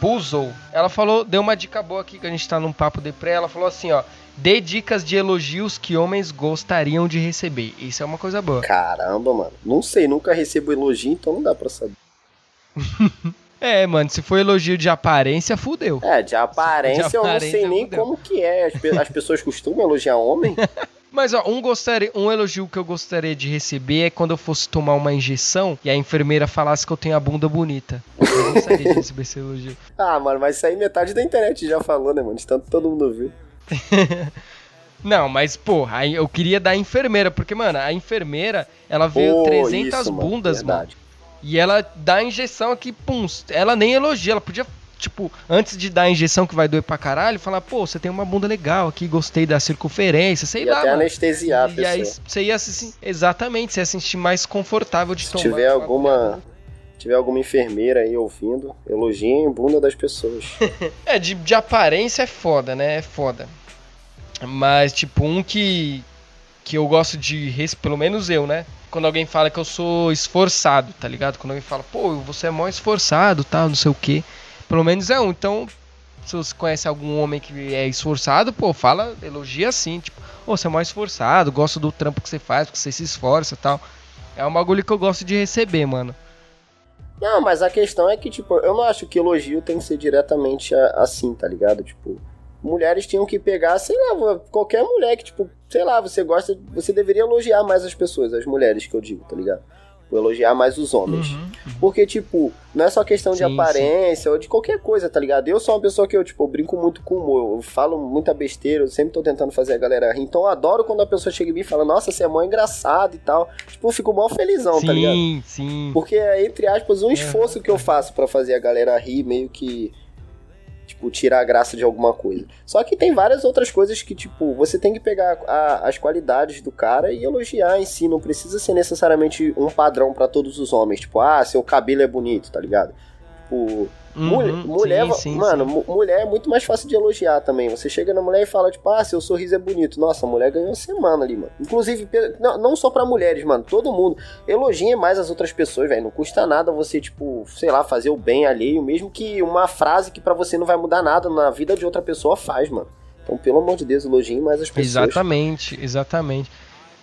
Puzzle. Ela falou, deu uma dica boa aqui que a gente tá num papo de pré. Ela falou assim, ó. Dê dicas de elogios que homens gostariam de receber. Isso é uma coisa boa. Caramba, mano. Não sei, nunca recebo elogio, então não dá pra saber. [LAUGHS] É, mano, se for elogio de aparência, fudeu. É, de aparência, De eu não aparência, sei nem fudeu. como que é. As pessoas costumam elogiar homem? [LAUGHS] Mas ó, um, gostaria, um elogio que eu gostaria de receber é quando eu fosse tomar uma injeção e a enfermeira falasse que eu tenho a bunda bonita. Eu gostaria de receber esse elogio. [LAUGHS] ah, mano, mas isso aí metade da internet já falou, né, mano? De tanto todo mundo viu. [LAUGHS] Não, mas, porra, eu queria dar a enfermeira, porque, mano, a enfermeira, ela veio Pô, 300 isso, bundas, mano. E ela dá a injeção aqui, pum, ela nem elogia, ela podia, tipo, antes de dar a injeção que vai doer pra caralho, falar, pô, você tem uma bunda legal aqui, gostei da circunferência, sei E lá, até mano. anestesiar E pessoa. aí você ia se exatamente, você ia se sentir mais confortável de Se tomar. tiver uma alguma- bagulho. tiver alguma enfermeira aí ouvindo, elogiem a bunda das pessoas. [LAUGHS] É, de, de aparência é foda, né? É foda. Mas, tipo, um que. Que eu gosto de. Pelo menos eu, né? Quando alguém fala que eu sou esforçado, tá ligado? Quando alguém fala, pô, você é mó esforçado, tal, não sei o quê. Pelo menos é um. Então, se você conhece algum homem que é esforçado, pô, fala, elogia assim, tipo, ô, você é mó esforçado, gosto do trampo que você faz, porque você se esforça tal. É um bagulho que eu gosto de receber, mano. Não, mas a questão é que, tipo, eu não acho que elogio tem que ser diretamente assim, tá ligado? Tipo, mulheres tinham que pegar, sei lá, qualquer mulher que, tipo, sei lá, você gosta, você deveria elogiar mais as pessoas, as mulheres que eu digo, tá ligado? Tipo, elogiar mais os homens. Uhum. Porque, tipo, não é só questão de Sim, aparência ou de qualquer coisa, tá ligado? Eu sou uma pessoa que eu, tipo, eu brinco muito com humor, eu falo muita besteira, eu sempre tô tentando fazer a galera rir. Então eu adoro quando a pessoa chega em mim e fala, nossa, você é mó engraçado e tal. Tipo, eu fico mó felizão, tá ligado? Sim, sim. Porque é, entre aspas, É. um esforço que eu faço pra fazer a galera rir, meio que. Tipo, tirar a graça de alguma coisa. Só que tem várias outras coisas que, tipo, você tem que pegar a- as qualidades do cara e elogiar em si. Não precisa ser necessariamente um padrão pra todos os homens. Tipo, ah, seu cabelo é bonito, tá ligado? Tipo, mulher, Uhum, mulher sim, sim, mano, sim. mu- mulher é muito mais fácil de elogiar também. Você chega na mulher e fala, tipo, ah, seu sorriso é bonito. Nossa, a mulher ganhou uma semana ali, mano. Inclusive, não, só pra mulheres, mano, todo mundo. Elogie mais as outras pessoas, velho. Não custa nada você, tipo, sei lá, fazer o bem alheio, mesmo que uma frase que pra você não vai mudar nada na vida de outra pessoa faz, mano. Então, pelo amor de Deus, elogie mais as pessoas. Exatamente, exatamente.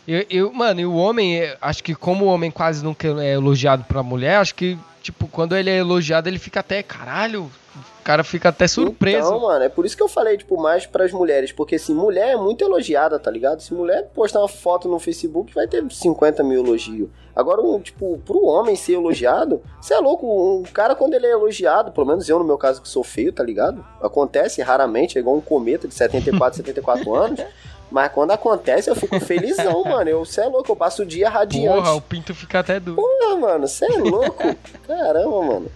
Eu, eu, mano, e o homem, é, acho que como o homem quase nunca é elogiado pra mulher, acho que, tipo, quando ele é elogiado, ele fica até, caralho, O cara fica até surpreso. Então, mano, é por isso que eu falei, tipo, mais pras mulheres. Porque, assim, mulher é muito elogiada, tá ligado? Se mulher postar uma foto no Facebook, vai ter 50 mil elogios. Agora, um, tipo, pro homem ser elogiado, você é louco. Um cara, quando ele é elogiado, pelo menos eu, no meu caso, que sou feio, tá ligado? Acontece raramente, é igual um cometa de 74, 74 anos. Mas quando acontece, eu fico felizão, [LAUGHS] mano. Eu, cê é louco, eu passo o dia radiante. Porra, o pinto fica até duro. Porra, mano, cê é louco. Caramba, mano.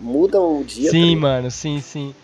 Muda o dia. Sim, mano, sim, sim.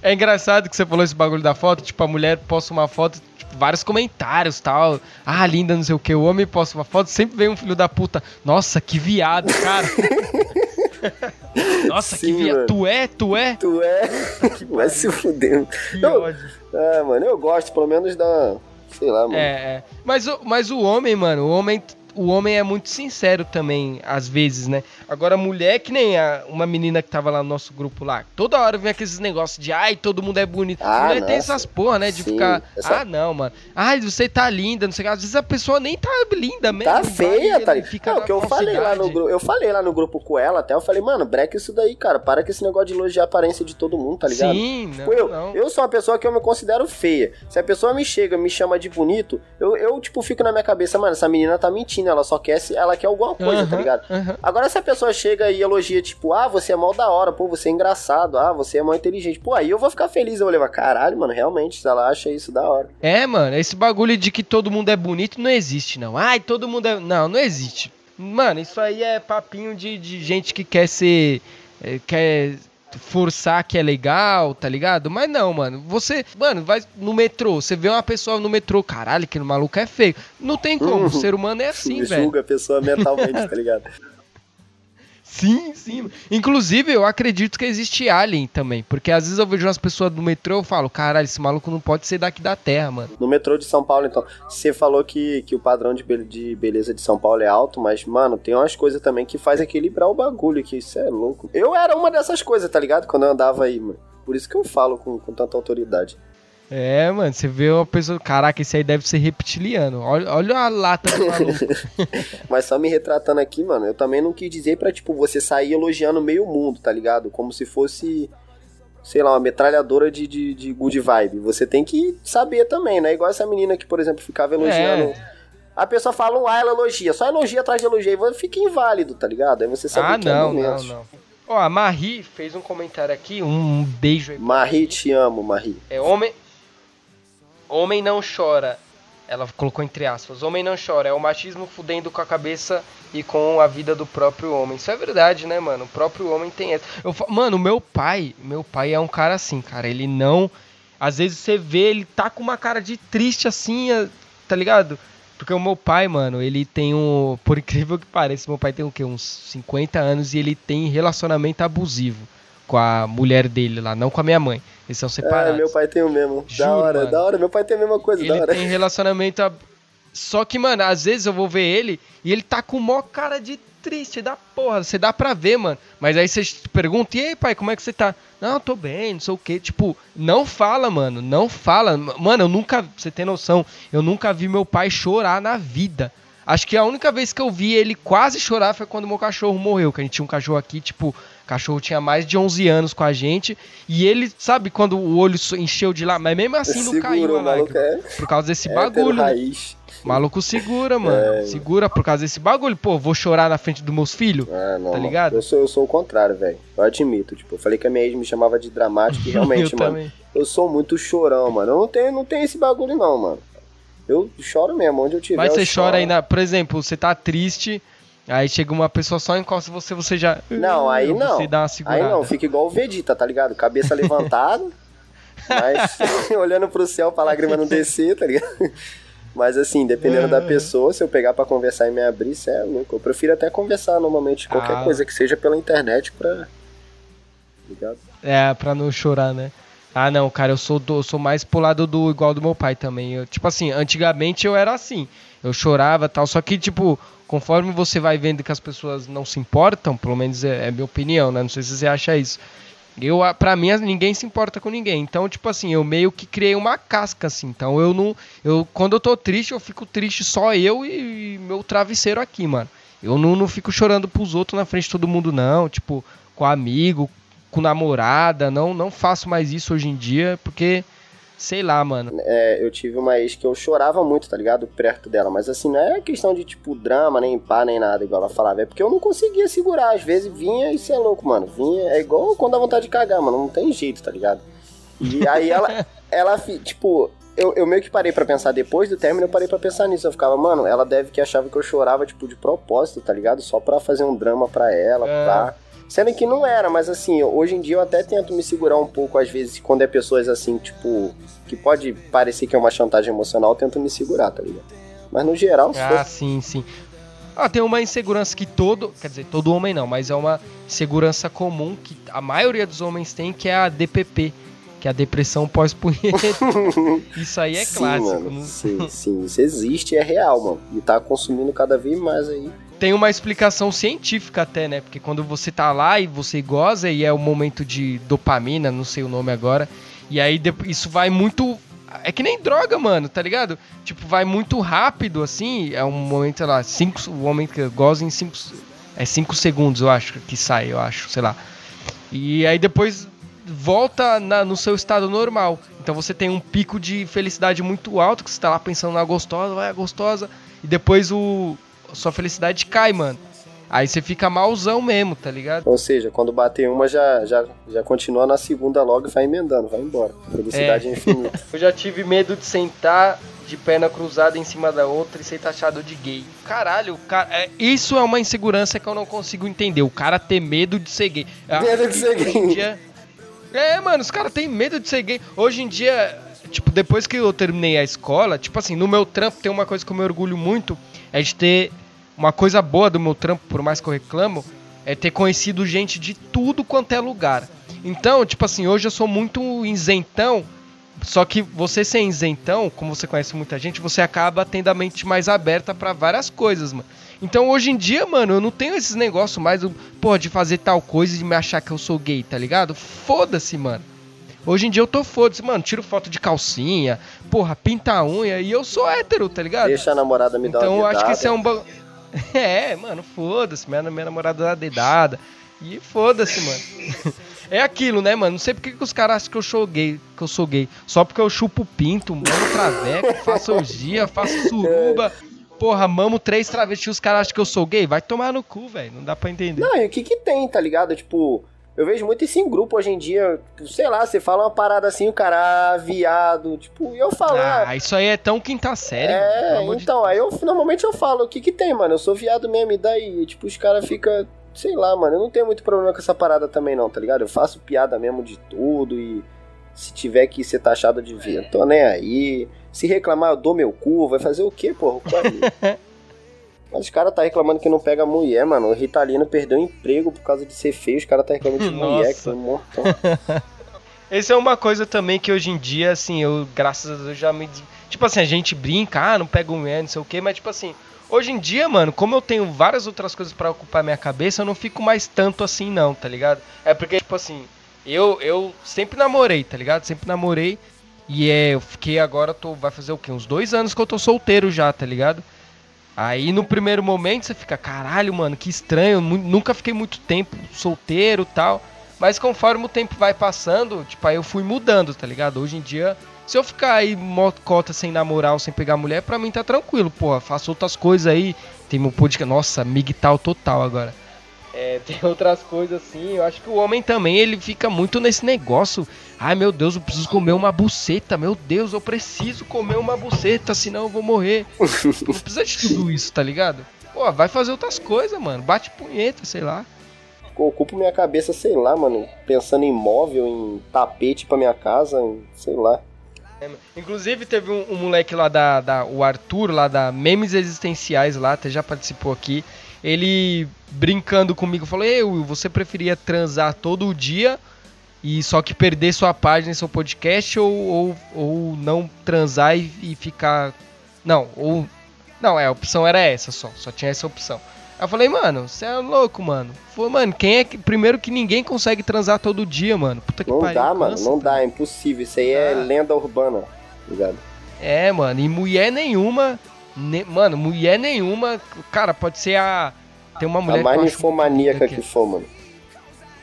É engraçado que você falou esse bagulho da foto, tipo, a mulher posta uma foto, tipo, vários comentários tal. Ah, linda, não sei o que. O homem posta uma foto, sempre vem um filho da puta. Nossa, que viado, cara. [LAUGHS] Nossa, Sim, que viado. Tu é, tu é? Tu é. [LAUGHS] Vai se fudendo. Que eu, ódio. É, mano, eu gosto pelo menos da. Sei lá, mano. É, é. Mas, mas o homem, mano, o homem o homem é muito sincero também, às vezes, né? Agora, mulher, que nem a, uma menina que tava lá no nosso grupo lá, toda hora vem aqueles negócios de ai, todo mundo é bonito. Ah, mulher nossa. tem essas porra, né? De Sim, ficar. essa- Ah, não, mano. Ai, você tá linda, não sei o que. Às vezes a pessoa nem tá linda mesmo. Tá feia, tá ele ligado? Fica Não, que eu falei lá no grupo. Eu falei lá no grupo com ela até, eu falei, mano, breca isso daí, cara. Para com esse negócio de elogiar a aparência de todo mundo, tá ligado? Sim, não, Tipo, eu, não. eu sou uma pessoa que eu me considero feia. Se a pessoa me chega, me chama de bonito, eu, eu tipo, fico na minha cabeça, mano, essa menina tá mentindo, ela só quer, se- ela quer alguma coisa, tá Aham, ligado? aham. Agora, se a pessoa chega e elogia, tipo, ah, você é mal da hora, pô, você é engraçado, ah, você é mal inteligente, pô, aí eu vou ficar feliz, eu vou levar, caralho, mano, realmente, se ela acha isso da hora. É, mano, esse bagulho de que todo mundo é bonito não existe, não. Ai, todo mundo é. Não, não existe. Mano, isso aí é papinho de, de gente que quer ser. eh, quer forçar que é legal, tá ligado? Mas não, mano. Você, mano, vai no metrô, você vê uma pessoa no metrô, caralho, que maluco é feio. Não tem como, [LAUGHS] o ser humano é assim, velho. Julga a pessoa mentalmente, tá ligado? [LAUGHS] Sim, sim. Inclusive, eu acredito que existe alien também. Porque às vezes eu vejo umas pessoas no metrô e falo, caralho, esse maluco não pode ser daqui da Terra, mano. No metrô de São Paulo, então, você falou que, que o padrão de, be- de beleza de São Paulo é alto, mas, mano, tem umas coisas também que faz equilibrar o bagulho, que isso é louco. Eu era uma dessas coisas, tá ligado? Quando eu andava aí, mano. Por isso que eu falo com, com tanta autoridade. É, mano, você vê uma pessoa. Caraca, esse aí deve ser reptiliano. Olha, olha a lata do maluco. [LAUGHS] Mas só me retratando aqui, mano, eu também não quis dizer pra, tipo, você sair elogiando meio mundo, tá ligado? Como se fosse, sei lá, uma metralhadora de, de, de good vibe. Você tem que saber também, né? Igual essa menina que, por exemplo, ficava elogiando. É. A pessoa fala um ah, ela elogia. Só elogia atrás de elogio. Aí fica inválido, tá ligado? Aí você sabe ah, que é não, não, momento. não. Ó, a Marie fez um comentário aqui, um beijo aí. Marie, te amo, Marie. É homem. Homem não chora. Ela colocou entre aspas. Homem não chora. É o machismo fudendo com a cabeça e com a vida do próprio homem. Isso é verdade, né, mano? O próprio homem tem essa. Eu, mano, meu pai, meu pai é um cara assim, cara. Ele não. Às vezes você vê, ele tá com uma cara de triste assim, é, tá ligado? Porque o meu pai, mano, ele tem um. Por incrível que pareça, meu pai tem o quê? Uns 50 anos e ele tem relacionamento abusivo com a mulher dele lá, não com a minha mãe. Eles são É, separados. meu pai tem o mesmo. Juro, da hora, mano. da hora. Meu pai tem a mesma coisa, da Ele hora. tem relacionamento. ab- Só que, mano, às vezes eu vou ver ele e ele tá com mó cara de triste da porra. Você dá pra ver, mano. Mas aí você pergunta, e aí, pai, como é que você tá? Não, tô bem, não sei o que. Tipo, não fala, mano. Não fala. Mano, eu nunca. Você tem noção? Eu nunca vi meu pai chorar na vida. Acho que a única vez que eu vi ele quase chorar foi quando meu cachorro morreu. Que a gente tinha um cachorro aqui, tipo, o cachorro tinha mais de 11 anos com a gente. E ele, sabe, quando o olho encheu de lá. Mas mesmo assim não caiu a maluco lágrima. é Por causa desse hétero bagulho. né? raiz. Maluco segura, mano. É. Segura por causa desse bagulho. Pô, vou chorar na frente dos meus filhos? Ah, não. Tá ligado? Eu sou, eu sou o contrário, velho. Eu admito. Tipo, eu falei que a minha ex me chamava de dramático e [LAUGHS] realmente, eu mano. também. Eu sou muito chorão, mano. Eu não tenho, não tenho esse bagulho, não, mano. Eu choro mesmo, onde eu tiver. Mas você chora ainda, por exemplo, você tá triste, aí chega uma pessoa só encosta você, você já. Não, aí Você não. dá uma Aí segurada. não, fica igual o Vegeta, tá ligado? Cabeça levantada, [LAUGHS] mas [LAUGHS] olhando pro céu pra lágrima não descer, tá ligado? Mas assim, dependendo da pessoa, se eu pegar pra conversar e me abrir, cê é louco. Eu prefiro até conversar normalmente qualquer Ah. coisa que seja pela internet pra. Ligado? É, pra não chorar, né? Ah, não, cara, eu sou, do, eu sou mais pro lado do igual do meu pai também. Eu, tipo assim, antigamente eu era assim. Eu chorava tal, só que, tipo, conforme você vai vendo que as pessoas não se importam, pelo menos é, é minha opinião, né? Não sei se você acha isso. Eu, pra mim, ninguém se importa com ninguém. Então, tipo assim, eu meio que criei uma casca, assim. Então, eu não. Eu, quando eu tô triste, eu fico triste só eu e, e meu travesseiro aqui, mano. Eu não, não fico chorando pros outros na frente de todo mundo, não. Tipo, com amigo, com namorada, não, não faço mais isso hoje em dia, porque sei lá, mano. É, eu tive uma ex que eu chorava muito, tá ligado? Perto dela. Mas assim, não é questão de, tipo, drama, nem pá, nem nada, igual ela falava. É porque eu não conseguia segurar. Às vezes vinha e você é louco, mano. Vinha, é igual quando dá vontade de cagar, mano. Não tem jeito, tá ligado? E aí ela, [LAUGHS] ela, tipo, eu, eu meio que parei para pensar depois do término, eu parei para pensar nisso. Eu ficava, mano, ela deve que achava que eu chorava, tipo, de propósito, tá ligado? Só pra fazer um drama pra ela, é. Pra... Sendo que não era, mas assim, hoje em dia eu até tento me segurar um pouco, às vezes, quando é pessoas assim, tipo, que pode parecer que é uma chantagem emocional, eu tento me segurar, tá ligado? Mas no geral, Ah, for... sim, sim. Ah, tem uma insegurança que todo, quer dizer, todo homem não, mas é uma insegurança comum que a maioria dos homens tem, que é a DPP, que é a depressão pós-punheta. [LAUGHS] isso aí é sim, clássico. Mano, não... Sim, sim, isso existe, é real, mano. E tá consumindo cada vez mais aí tem uma explicação científica até, né? Porque quando você tá lá e você goza e é o momento de dopamina, não sei o nome agora, e aí isso vai muito. É que nem droga, mano, tá ligado? Tipo, vai muito rápido, assim. É um momento, sei lá, cinco, o homem que goza em 5 é 5 segundos, eu acho, que sai, eu acho, sei lá. E aí depois volta na, no seu estado normal. Então você tem um pico de felicidade muito alto, que você tá lá pensando na gostosa, vai a gostosa, e depois o, sua felicidade cai, mano. Aí você fica malzão mesmo, tá ligado? Ou seja, quando bater uma, já, já, já continua na segunda logo e vai emendando, vai embora. Felicidade é. infinita. [LAUGHS] Eu já tive medo de sentar de perna cruzada em cima da outra e ser taxado de gay. Caralho, cara, é, isso é uma insegurança que eu não consigo entender. O cara ter medo de ser gay. Medo de ser gay. Dia... É, mano, os caras têm medo de ser gay. Hoje em dia, tipo, depois que eu terminei a escola, tipo assim, no meu trampo tem uma coisa que eu me orgulho muito, é de ter uma coisa boa do meu trampo, por mais que eu reclamo, é ter conhecido gente de tudo quanto é lugar. Então, tipo assim, hoje eu sou muito isentão, só que você ser isentão, como você conhece muita gente, você acaba tendo a mente mais aberta para várias coisas, mano. Então hoje em dia, mano, eu não tenho esses negócios mais, porra, de fazer tal coisa e de me achar que eu sou gay, tá ligado? Foda-se, mano. Hoje em dia eu tô foda-se, mano, tiro foto de calcinha, porra, pinta a unha e eu sou hétero, tá ligado? Deixa a namorada me dar Então eu acho que isso é um [LAUGHS] É, mano, foda-se. Minha, minha namorada dá dedada. E foda-se, mano. É aquilo, né, mano? Não sei porque que os caras acham que eu sou gay, que eu sou gay. Só porque eu chupo pinto, mano, traveco, faço orgia, faço suruba. Porra, mamo três travestis, os caras acham que eu sou gay? Vai tomar no cu, velho. Não dá pra entender. Não, e o que que tem, tá ligado? Tipo, eu vejo muito isso em grupo hoje em dia. Sei lá, você fala uma parada assim, o cara, ah, viado. Tipo, e eu falo. Ah, ah, isso aí é tão quinta série. É, então, de... aí eu normalmente eu falo, o que que tem, mano? Eu sou viado mesmo, e daí? E, tipo, os caras ficam. Sei lá, mano, eu não tenho muito problema com essa parada também, não, tá ligado? Eu faço piada mesmo de tudo e se tiver que ser taxado de viado, tô nem aí. Se reclamar, eu dou meu cu, vai fazer o quê, porra? [LAUGHS] Mas os caras tá reclamando que não pega mulher, mano. O Ritalino perdeu o emprego por causa de ser feio. Os caras tá reclamando de mulher, que foi mortão. [LAUGHS] Essa é uma coisa também que hoje em dia, assim, eu, graças a Deus, já me. Tipo assim, a gente brinca, ah, não pega mulher, não sei o quê, mas tipo assim, hoje em dia, mano, como eu tenho várias outras coisas para ocupar minha cabeça, eu não fico mais tanto assim, não, tá ligado? É porque, tipo assim, eu, eu sempre namorei, tá ligado? Sempre namorei. E é, eu fiquei agora, tô, vai fazer o quê? Uns dois anos que eu tô solteiro já, tá ligado? Aí no primeiro momento você fica, caralho, mano, que estranho, nunca fiquei muito tempo solteiro tal. Mas conforme o tempo vai passando, tipo, aí eu fui mudando, tá ligado? Hoje em dia, se eu ficar aí mocota sem namorar ou sem pegar mulher, pra mim tá tranquilo, porra. Faço outras coisas aí. Tem meu podcast. Nossa, migtal total agora. É, [LAUGHS] tem outras coisas assim. Eu acho que o homem também, ele fica muito nesse negócio. Ai meu Deus, eu preciso comer uma buceta. Meu Deus, eu preciso comer uma buceta, senão eu vou morrer. [LAUGHS] Não precisa de tudo isso, tá ligado? Pô, vai fazer outras coisas, mano. Bate punheta, sei lá. Ocupo minha cabeça, sei lá, mano. Pensando em móvel, em tapete pra minha casa, em, sei lá. É, inclusive teve um, um, moleque lá da, da. O Arthur, lá da Memes Existenciais lá, até já participou aqui ele brincando comigo falou: Eu, você preferia transar todo dia e só que perder sua página e seu podcast ou, ou, ou não transar e, e, ficar. Não, ou. Não, é, a opção era essa só, só tinha essa opção. Aí eu falei, mano, você é louco, mano. Falei, mano, quem é que. Primeiro que ninguém consegue transar todo dia, mano. Puta que não pariu. Não dá, mano, não dá, é impossível. Isso aí é lenda urbana, ligado? É, mano, e mulher nenhuma Ne mano, mulher nenhuma. Cara, pode ser a. Tem uma mulher. A mais ninfomaníaca que, que for, mano.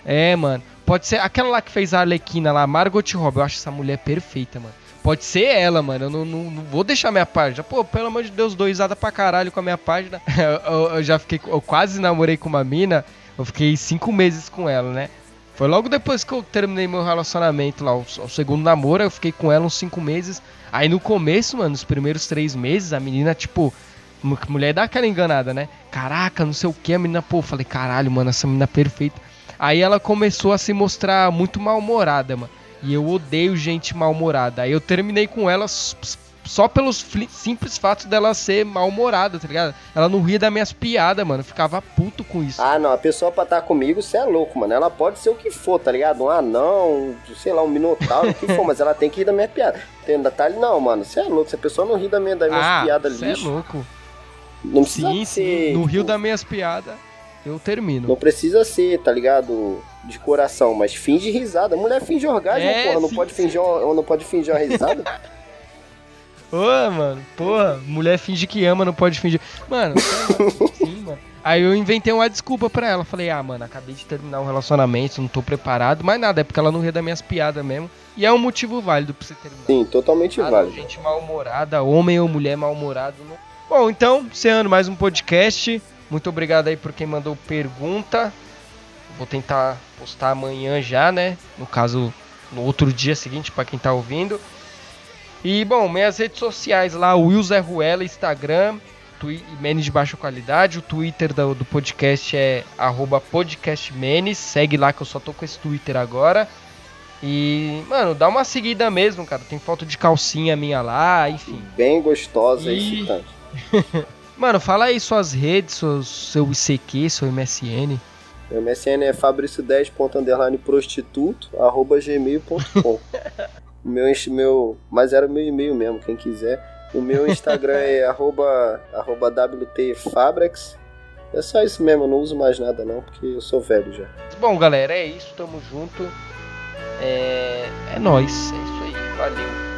É, mano. Pode ser aquela lá que fez a Arlequina lá, Margot Robbie. Eu acho essa mulher perfeita, mano. Pode ser ela, mano. Eu não, não, não vou deixar minha página. Pô, pelo amor de Deus, doisada pra caralho com a minha página. [LAUGHS] eu, eu, eu já fiquei. Eu quase namorei com uma mina. Eu fiquei cinco meses com ela, né? Foi logo depois que eu terminei meu relacionamento lá, o, segundo namoro, eu fiquei com ela uns cinco meses. Aí no começo, mano, nos primeiros três meses, a menina, tipo, mulher dá aquela enganada, né? Caraca, não sei o que, a menina, pô, falei, caralho, mano, essa menina é perfeita. Aí ela começou a se mostrar muito mal-humorada, mano. E eu odeio gente mal-humorada. Aí eu terminei com ela só pelos simples fatos dela ser mal-humorada, tá ligado? Ela não ria das minhas piadas, mano. Eu ficava puto com isso. Ah, não. A pessoa pra estar tá comigo, você é louco, mano. Ela pode ser o que for, tá ligado? Um anão, sei lá, um minotauro, o que for, mas ela tem que rir da minha piada. Tem detalhe? Não, mano. Você é louco. Se a pessoa não ri da minha, das minhas ah, piadas lixo... Você é louco. Não precisa sim, ser... Sim, no rio das minhas piadas, eu termino. Não precisa ser, tá ligado? De coração, mas finge risada. Mulher finge orgasmo, é, porra. Não pode, fingir, não pode fingir uma risada. [LAUGHS] Ô, mano, porra, mulher finge que ama, não pode fingir. Mano, [LAUGHS] sim, mano. Aí eu inventei uma desculpa pra ela. Falei, ah, mano, acabei de terminar um relacionamento, não tô preparado. Mas nada, é porque ela não ria das minhas piadas mesmo. E é um motivo válido pra você terminar. Sim, totalmente ah, válido. Gente mal-humorada, homem ou mulher mal-humorado. Não... Bom, então, encerrando mais um podcast. Muito obrigado aí por quem mandou pergunta. Vou tentar postar amanhã já, né? No caso, no outro dia seguinte, para quem tá ouvindo. E, bom, minhas redes sociais lá, Will Zé Ruela, Instagram, Menes de baixa qualidade. O Twitter do, do podcast é podcastmenes. Segue lá que eu só tô com esse Twitter agora. E, mano, dá uma seguida mesmo, cara. Tem foto de calcinha minha lá, enfim. Bem gostosa e excitante. [LAUGHS] mano, fala aí suas redes, seu, seu ICQ, seu MSN. Meu MSN é fabrício10.prostituto, arroba gmail.com. [LAUGHS] O meu, meu. Mas era o meu e-mail mesmo, quem quiser. O meu Instagram é [LAUGHS] arroba, arroba WTFabrex. É só isso mesmo, eu não uso mais nada não, porque eu sou velho já. Bom, galera, é isso, tamo junto. É, é nóis, é isso aí, valeu.